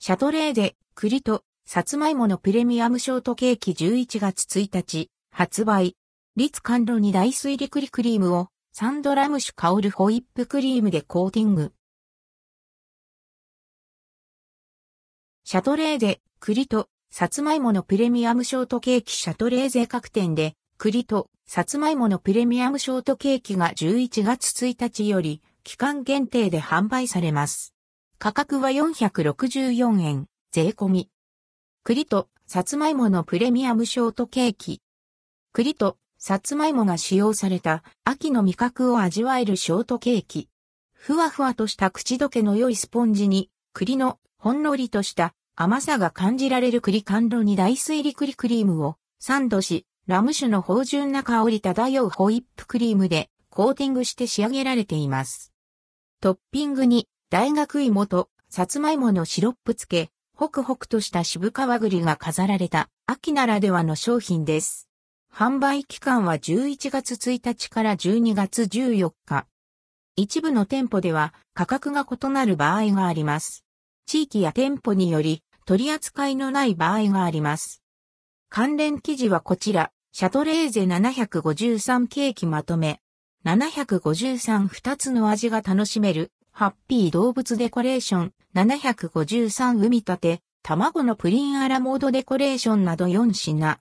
シャトレーゼ、栗と、さつまいものプレミアムショートケーキ11月1日、発売。立甘露に大水リクリクリームを、サンドラム酒香るホイップクリームでコーティング。シャトレーゼ、栗と、さつまいものプレミアムショートケーキシャトレーゼ各店で、栗と、さつまいものプレミアムショートケーキが11月1日より、期間限定で販売されます。価格は464円、税込み。栗と、さつまいものプレミアムショートケーキ。栗と、さつまいもが使用された秋の味覚を味わえるショートケーキ。ふわふわとした口どけの良いスポンジに、栗のほんのりとした甘さが感じられる栗甘露に大水リ栗クリームをサンドし、ラム酒の芳醇な香り漂うホイップクリームでコーティングして仕上げられています。トッピングに大学芋と、さつまいものシロップ漬け、ホクホクとした渋皮栗が飾られた、秋ならではの商品です。販売期間は11月1日から12月14日。一部の店舗では価格が異なる場合があります。地域や店舗により取り扱いのない場合があります。関連記事はこちら、シャトレーゼ753ケーキまとめ。753二つの味が楽しめるハッピー動物デコレーション753海立て、卵のプリンアラモードデコレーションなど4品。